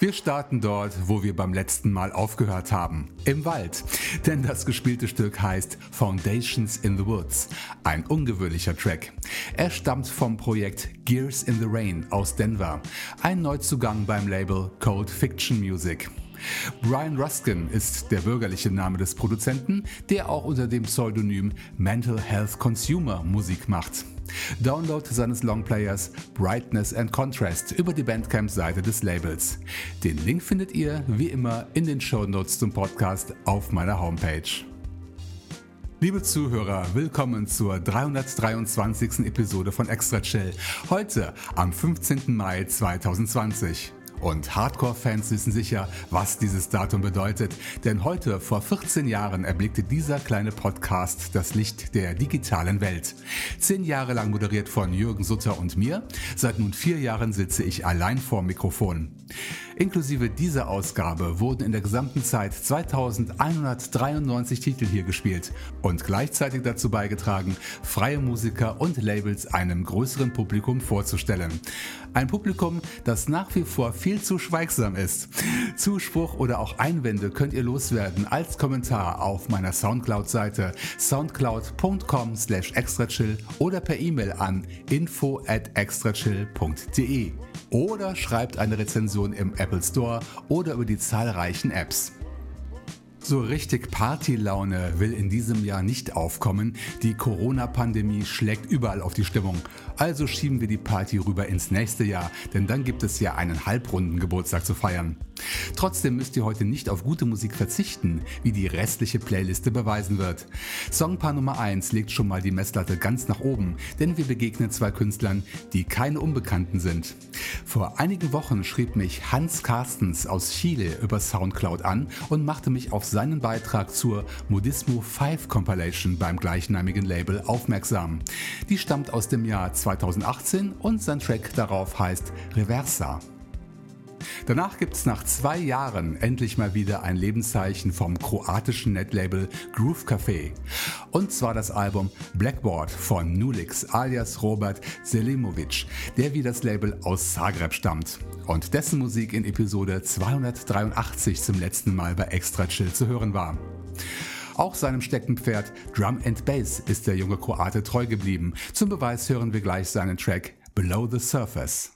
Wir starten dort, wo wir beim letzten Mal aufgehört haben. Im Wald. Denn das gespielte Stück heißt Foundations in the Woods. Ein ungewöhnlicher Track. Er stammt vom Projekt Gears in the Rain aus Denver. Ein Neuzugang beim Label Cold Fiction Music. Brian Ruskin ist der bürgerliche Name des Produzenten, der auch unter dem Pseudonym Mental Health Consumer Musik macht. Download seines Longplayers Brightness and Contrast über die Bandcamp-Seite des Labels. Den Link findet ihr wie immer in den Show Notes zum Podcast auf meiner Homepage. Liebe Zuhörer, willkommen zur 323. Episode von Extra Chill. Heute am 15. Mai 2020. Und Hardcore-Fans wissen sicher, was dieses Datum bedeutet, denn heute vor 14 Jahren erblickte dieser kleine Podcast das Licht der digitalen Welt. Zehn Jahre lang moderiert von Jürgen Sutter und mir, seit nun vier Jahren sitze ich allein vorm Mikrofon. Inklusive dieser Ausgabe wurden in der gesamten Zeit 2193 Titel hier gespielt und gleichzeitig dazu beigetragen, freie Musiker und Labels einem größeren Publikum vorzustellen. Ein Publikum, das nach wie vor viel zu schweigsam ist. Zuspruch oder auch Einwände könnt ihr loswerden als Kommentar auf meiner Soundcloud-Seite soundcloud.com slash extrachill oder per E-Mail an info at extrachill.de oder schreibt eine Rezension im Apple Store oder über die zahlreichen Apps. So richtig Partylaune will in diesem Jahr nicht aufkommen. Die Corona-Pandemie schlägt überall auf die Stimmung. Also schieben wir die Party rüber ins nächste Jahr, denn dann gibt es ja einen halbrunden Geburtstag zu feiern. Trotzdem müsst ihr heute nicht auf gute Musik verzichten, wie die restliche Playliste beweisen wird. Songpaar Nummer 1 legt schon mal die Messlatte ganz nach oben, denn wir begegnen zwei Künstlern, die keine Unbekannten sind. Vor einigen Wochen schrieb mich Hans Carstens aus Chile über Soundcloud an und machte mich auf seinen Beitrag zur Modismo 5 Compilation beim gleichnamigen Label aufmerksam. Die stammt aus dem Jahr 2018 und sein Track darauf heißt Reversa. Danach gibt es nach zwei Jahren endlich mal wieder ein Lebenszeichen vom kroatischen Netlabel Groove Café. Und zwar das Album Blackboard von Nulix alias Robert Selimovic, der wie das Label aus Zagreb stammt und dessen Musik in Episode 283 zum letzten Mal bei Extra Chill zu hören war. Auch seinem Steckenpferd Drum and Bass ist der junge Kroate treu geblieben. Zum Beweis hören wir gleich seinen Track Below the Surface.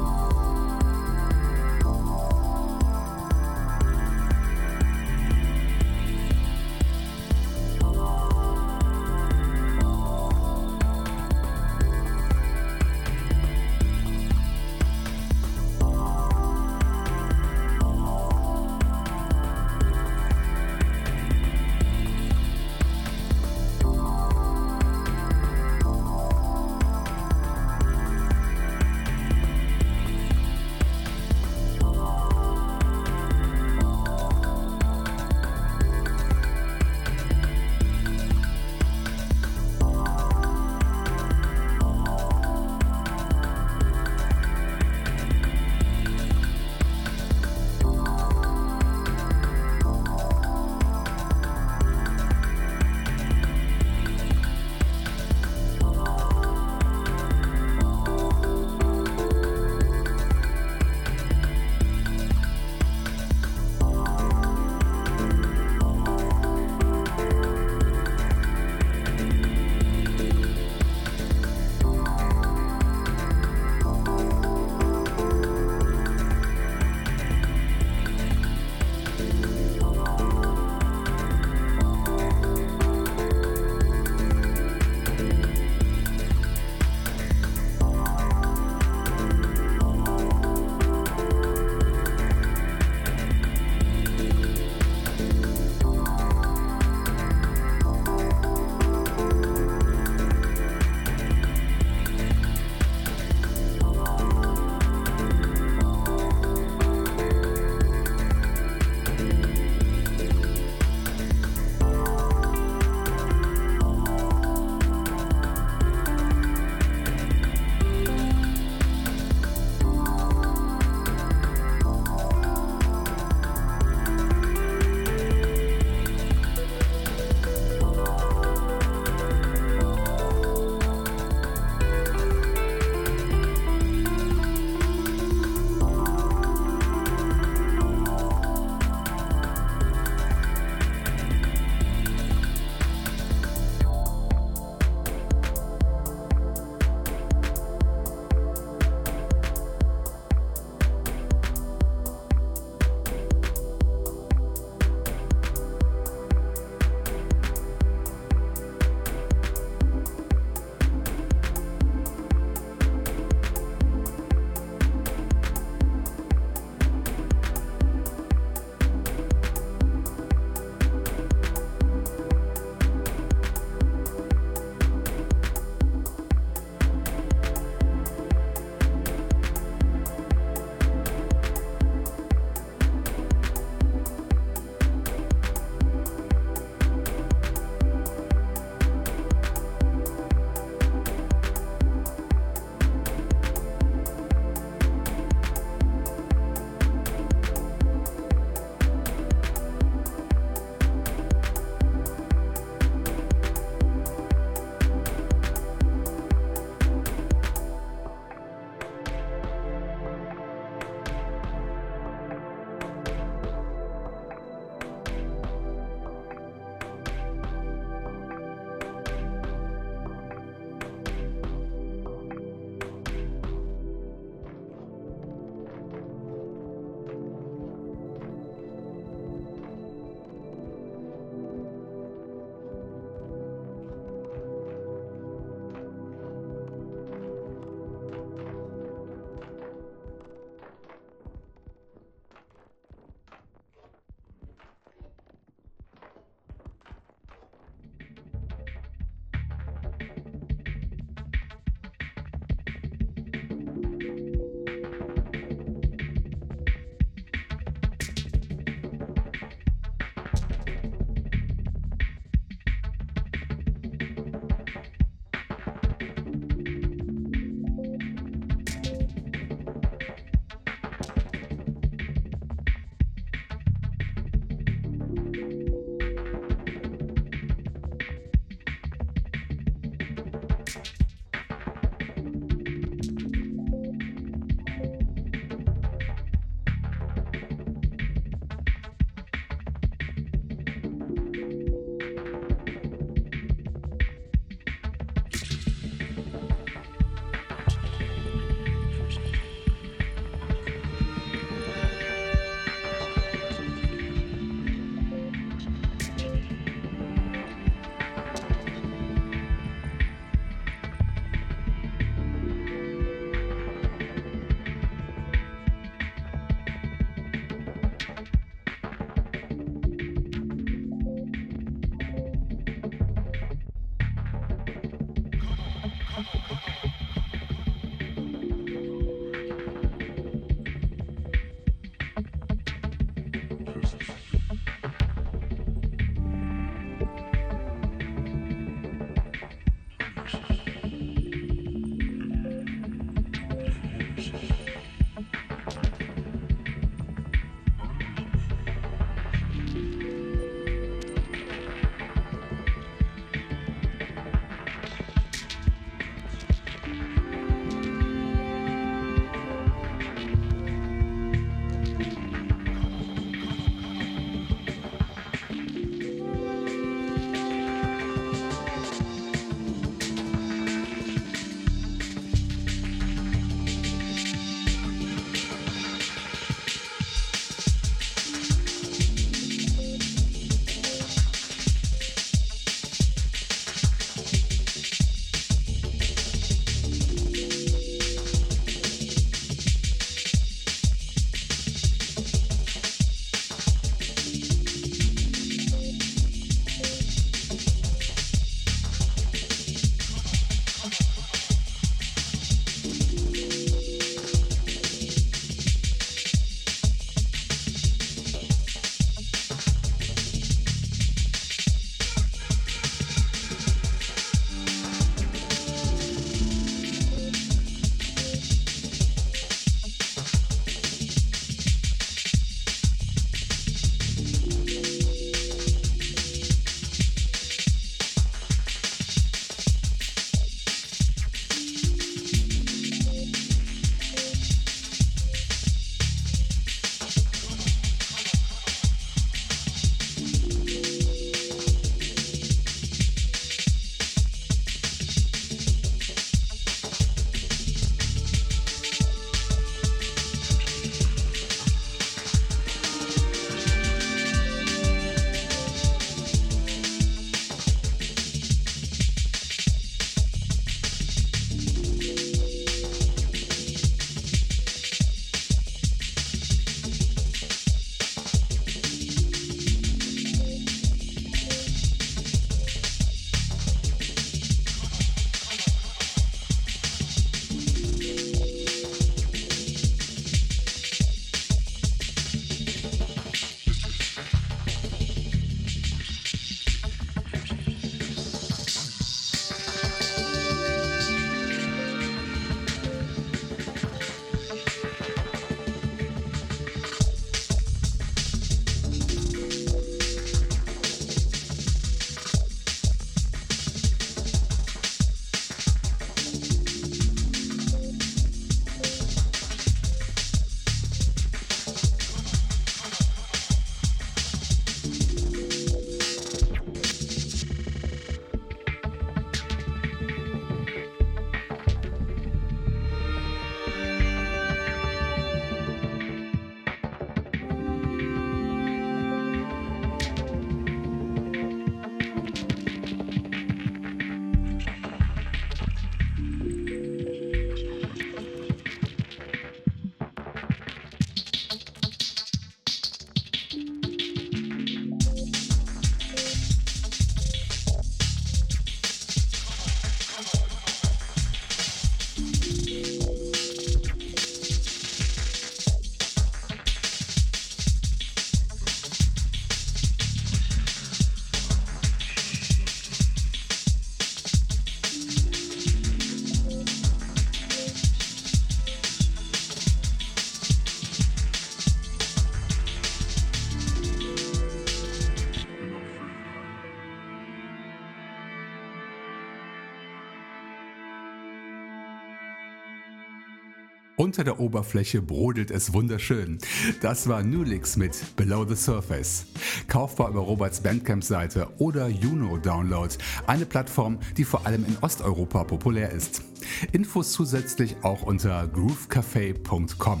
Unter der Oberfläche brodelt es wunderschön. Das war Nulix mit Below the Surface. Kaufbar über Roberts Bandcamp-Seite oder Juno Download, eine Plattform, die vor allem in Osteuropa populär ist. Infos zusätzlich auch unter groovecafé.com.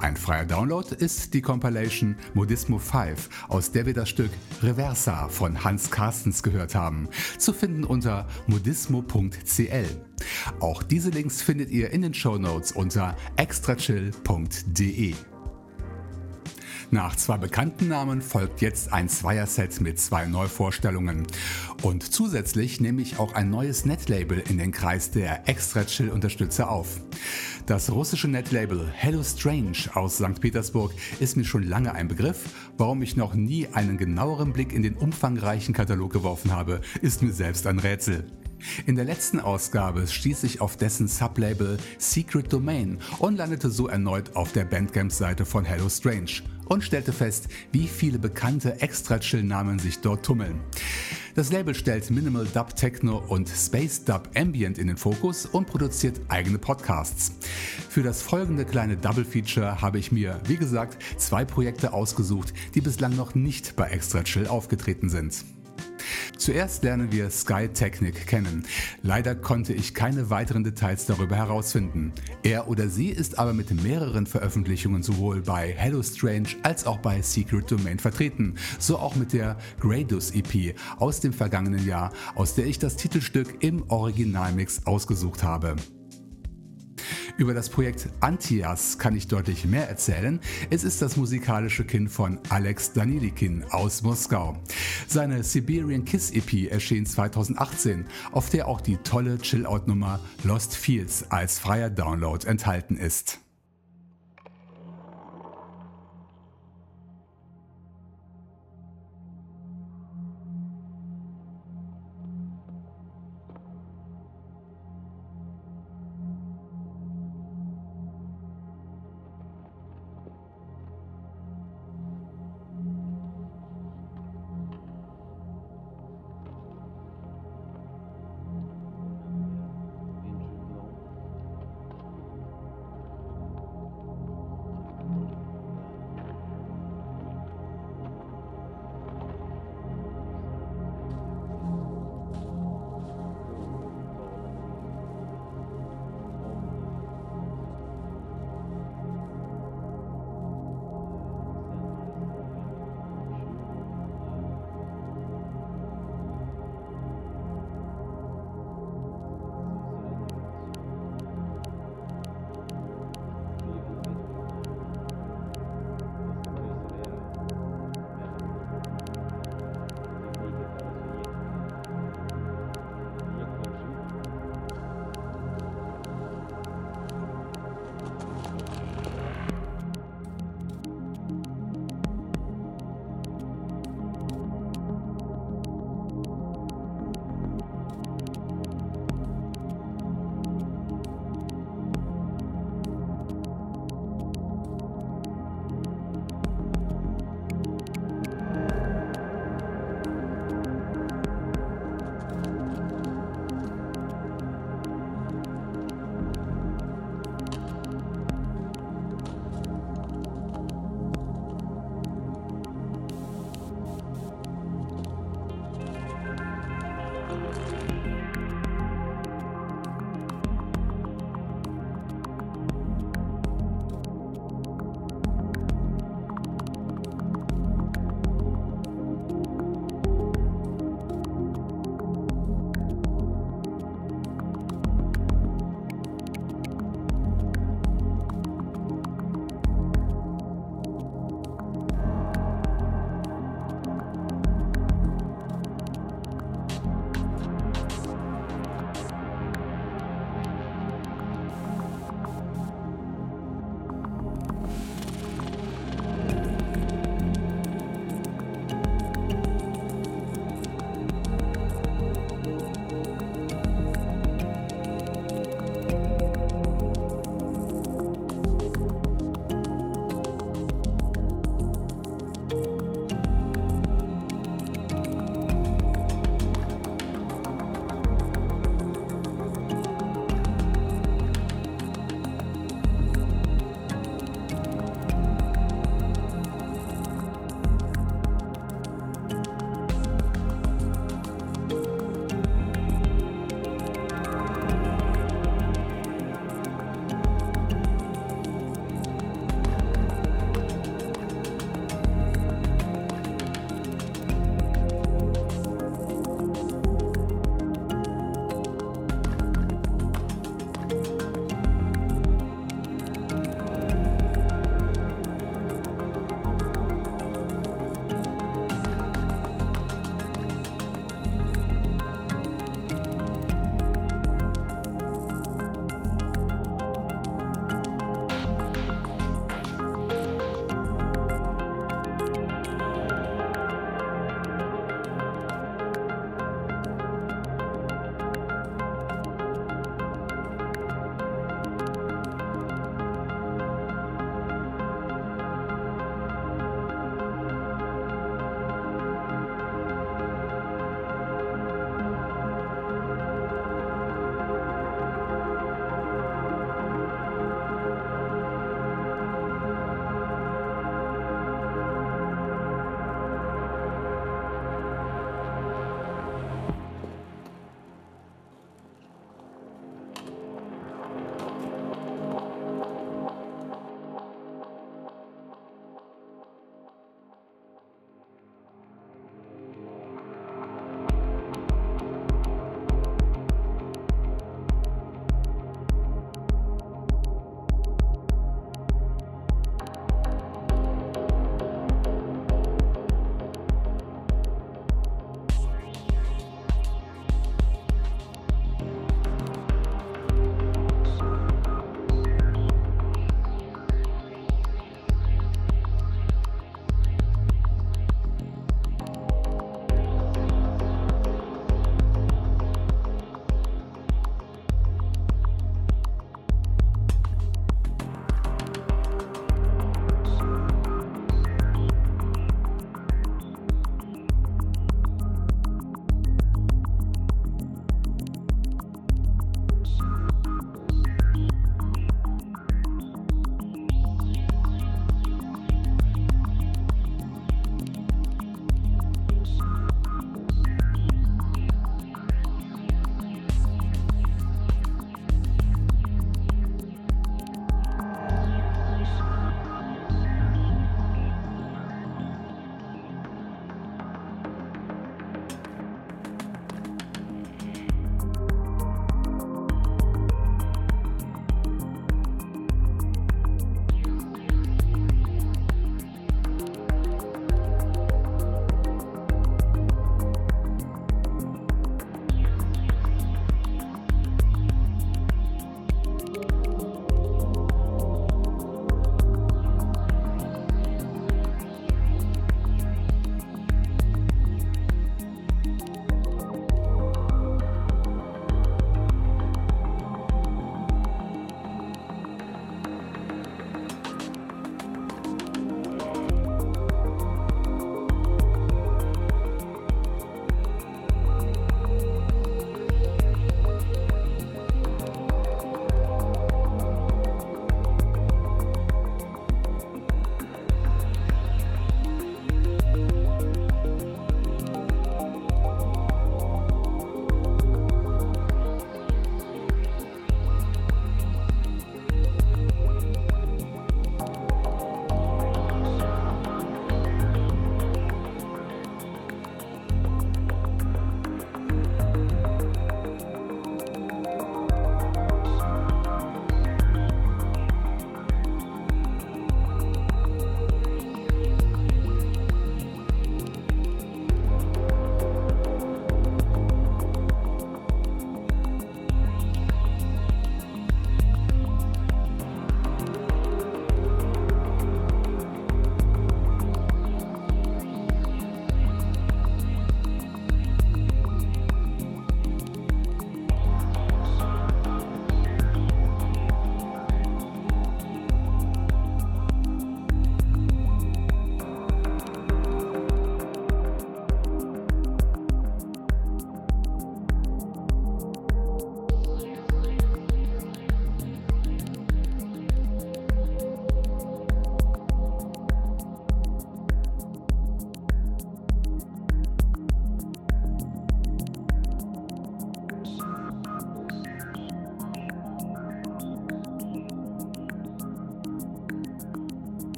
Ein freier Download ist die Compilation Modismo 5, aus der wir das Stück Reversa von Hans Carstens gehört haben, zu finden unter modismo.cl. Auch diese Links findet ihr in den Show Notes unter extrachill.de. Nach zwei bekannten Namen folgt jetzt ein Zweierset mit zwei Neuvorstellungen. Und zusätzlich nehme ich auch ein neues Netlabel in den Kreis der Extra Chill Unterstützer auf. Das russische Netlabel Hello Strange aus St. Petersburg ist mir schon lange ein Begriff. Warum ich noch nie einen genaueren Blick in den umfangreichen Katalog geworfen habe, ist mir selbst ein Rätsel. In der letzten Ausgabe stieß ich auf dessen Sublabel Secret Domain und landete so erneut auf der Bandcamp-Seite von Hello Strange und stellte fest, wie viele bekannte Extra-Chill-Namen sich dort tummeln. Das Label stellt Minimal Dub Techno und Space Dub Ambient in den Fokus und produziert eigene Podcasts. Für das folgende kleine Double Feature habe ich mir, wie gesagt, zwei Projekte ausgesucht, die bislang noch nicht bei Extra Chill aufgetreten sind. Zuerst lernen wir Sky Technic kennen. Leider konnte ich keine weiteren Details darüber herausfinden. Er oder sie ist aber mit mehreren Veröffentlichungen sowohl bei Hello Strange als auch bei Secret Domain vertreten. So auch mit der Gradus EP aus dem vergangenen Jahr, aus der ich das Titelstück im Originalmix ausgesucht habe. Über das Projekt Antias kann ich deutlich mehr erzählen. Es ist das musikalische Kind von Alex Danilikin aus Moskau. Seine Siberian Kiss EP erschien 2018, auf der auch die tolle Chill-Out-Nummer Lost Fields als freier Download enthalten ist.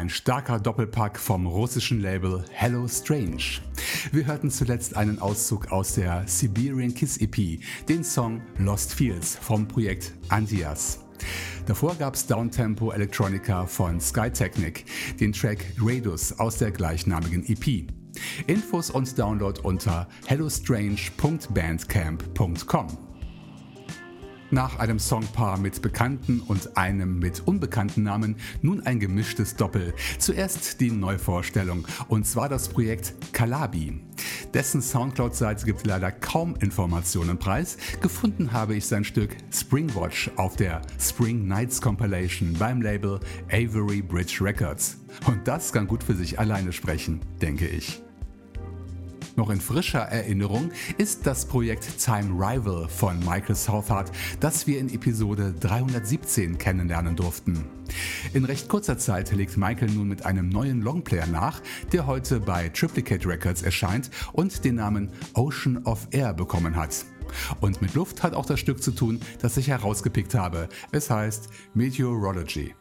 Ein starker Doppelpack vom russischen Label Hello Strange. Wir hörten zuletzt einen Auszug aus der Siberian Kiss EP, den Song Lost Fields vom Projekt Antias. Davor gab's Downtempo Electronica von Skytechnic, den Track Gradus aus der gleichnamigen EP. Infos und Download unter hellostrange.bandcamp.com. Nach einem Songpaar mit bekannten und einem mit unbekannten Namen nun ein gemischtes Doppel. Zuerst die Neuvorstellung und zwar das Projekt Kalabi. Dessen Soundcloud-Seite gibt leider kaum Informationen preis. Gefunden habe ich sein Stück Springwatch auf der Spring Nights Compilation beim Label Avery Bridge Records. Und das kann gut für sich alleine sprechen, denke ich. Noch in frischer Erinnerung ist das Projekt Time Rival von Michael Southard, das wir in Episode 317 kennenlernen durften. In recht kurzer Zeit legt Michael nun mit einem neuen Longplayer nach, der heute bei Triplicate Records erscheint und den Namen Ocean of Air bekommen hat. Und mit Luft hat auch das Stück zu tun, das ich herausgepickt habe. Es heißt Meteorology.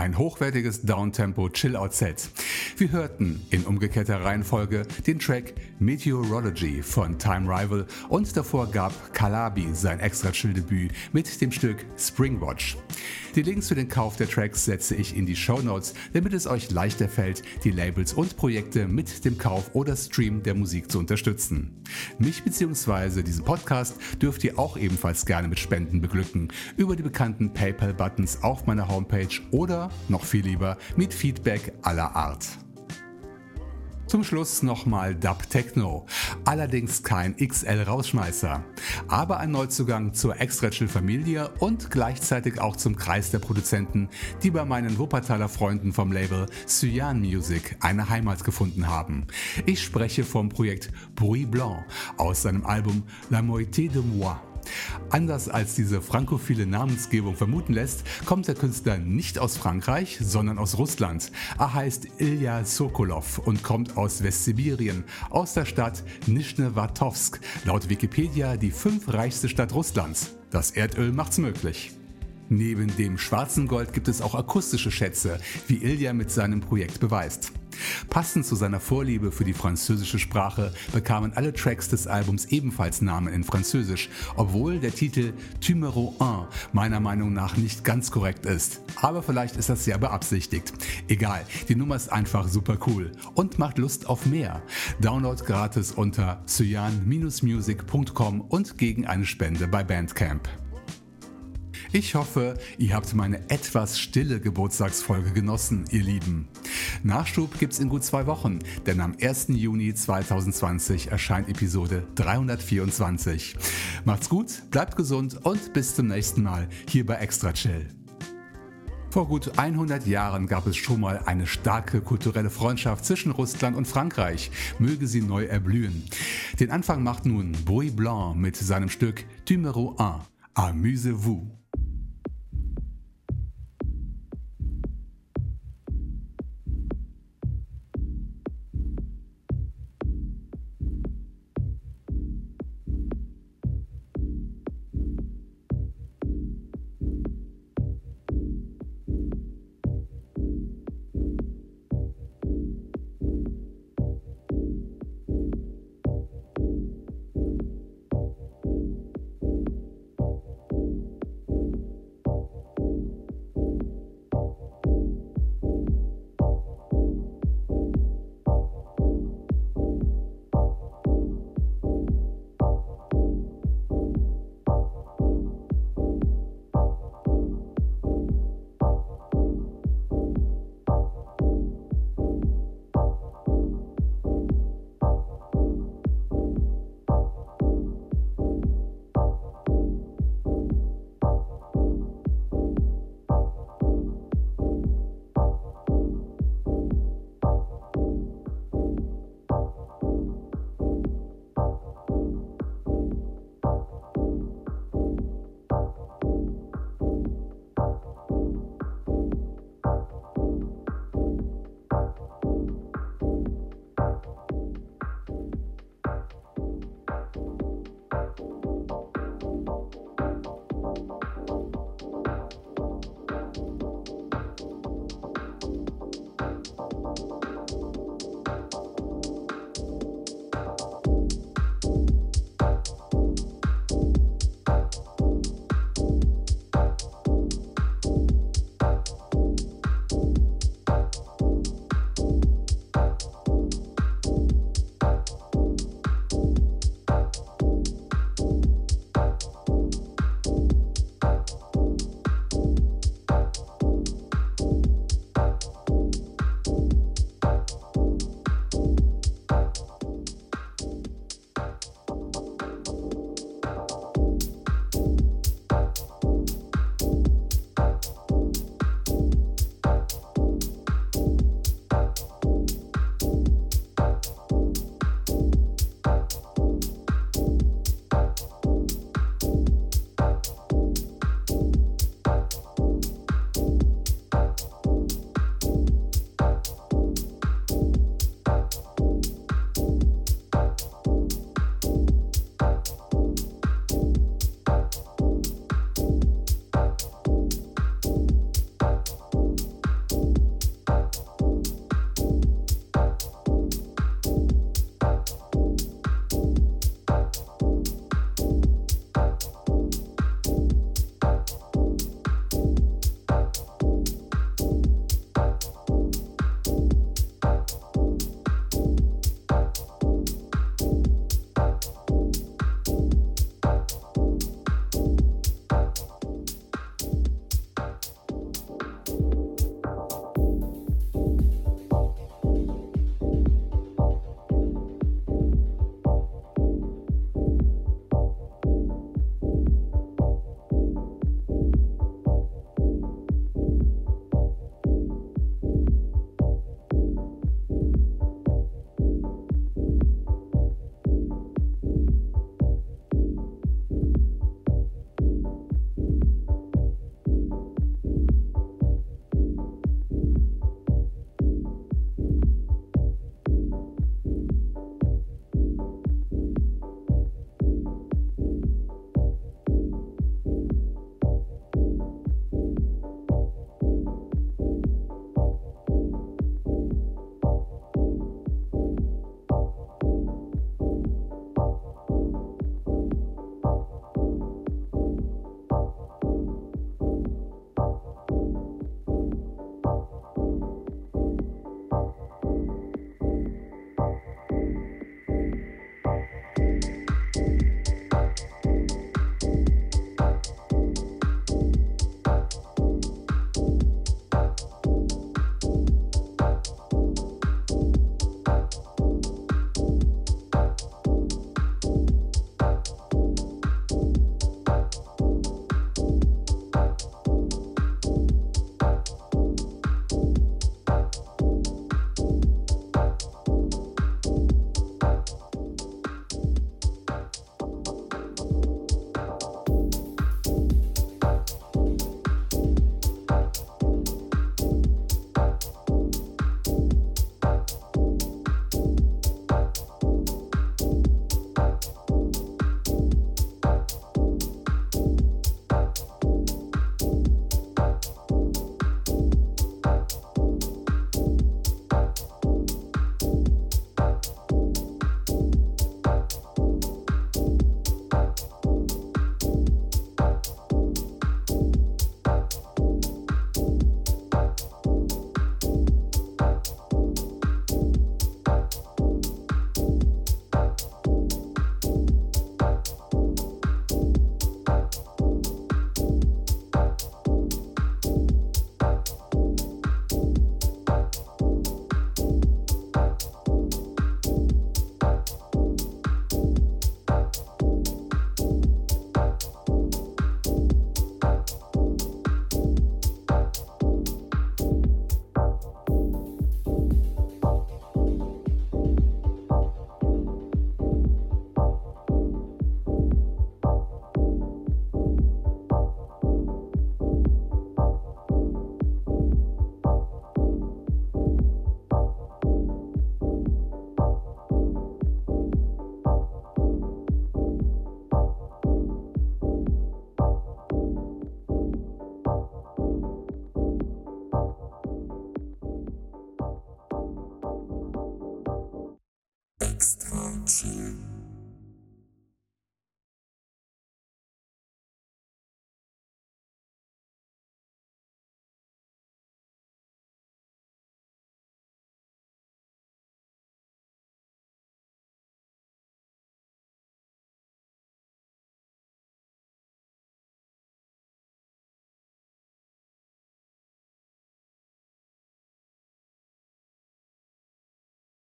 Ein hochwertiges Downtempo Chill-Out-Set. Wir hörten in umgekehrter Reihenfolge den Track Meteorology von Time Rival und davor gab Kalabi sein extra Chill-Debüt mit dem Stück Springwatch. Die Links für den Kauf der Tracks setze ich in die Show Notes, damit es euch leichter fällt, die Labels und Projekte mit dem Kauf oder Stream der Musik zu unterstützen. Mich bzw. diesen Podcast dürft ihr auch ebenfalls gerne mit Spenden beglücken über die bekannten PayPal-Buttons auf meiner Homepage oder noch viel lieber mit Feedback aller Art. Zum Schluss nochmal Dub Techno. Allerdings kein XL-Rausschmeißer, aber ein Neuzugang zur Extra Chill Familie und gleichzeitig auch zum Kreis der Produzenten, die bei meinen Wuppertaler Freunden vom Label Cyan Music eine Heimat gefunden haben. Ich spreche vom Projekt Bruit Blanc aus seinem Album La Moitié de Moi. Anders als diese frankophile Namensgebung vermuten lässt, kommt der Künstler nicht aus Frankreich, sondern aus Russland. Er heißt Ilya Sokolov und kommt aus Westsibirien, aus der Stadt Nischnewartowsk, laut Wikipedia die fünfreichste Stadt Russlands. Das Erdöl macht's möglich. Neben dem schwarzen Gold gibt es auch akustische Schätze, wie Ilya mit seinem Projekt beweist. Passend zu seiner Vorliebe für die französische Sprache bekamen alle Tracks des Albums ebenfalls Namen in Französisch, obwohl der Titel Numero 1 meiner Meinung nach nicht ganz korrekt ist. Aber vielleicht ist das ja beabsichtigt. Egal, die Nummer ist einfach super cool und macht Lust auf mehr. Download gratis unter cyan-music.com und gegen eine Spende bei Bandcamp. Ich hoffe, ihr habt meine etwas stille Geburtstagsfolge genossen, ihr Lieben. Nachschub gibt's in gut zwei Wochen, denn am 1. Juni 2020 erscheint Episode 324. Macht's gut, bleibt gesund und bis zum nächsten Mal hier bei Extra Chill. Vor gut 100 Jahren gab es schon mal eine starke kulturelle Freundschaft zwischen Russland und Frankreich. Möge sie neu erblühen. Den Anfang macht nun Bruit Blanc mit seinem Stück Numero 1. Amuse-vous.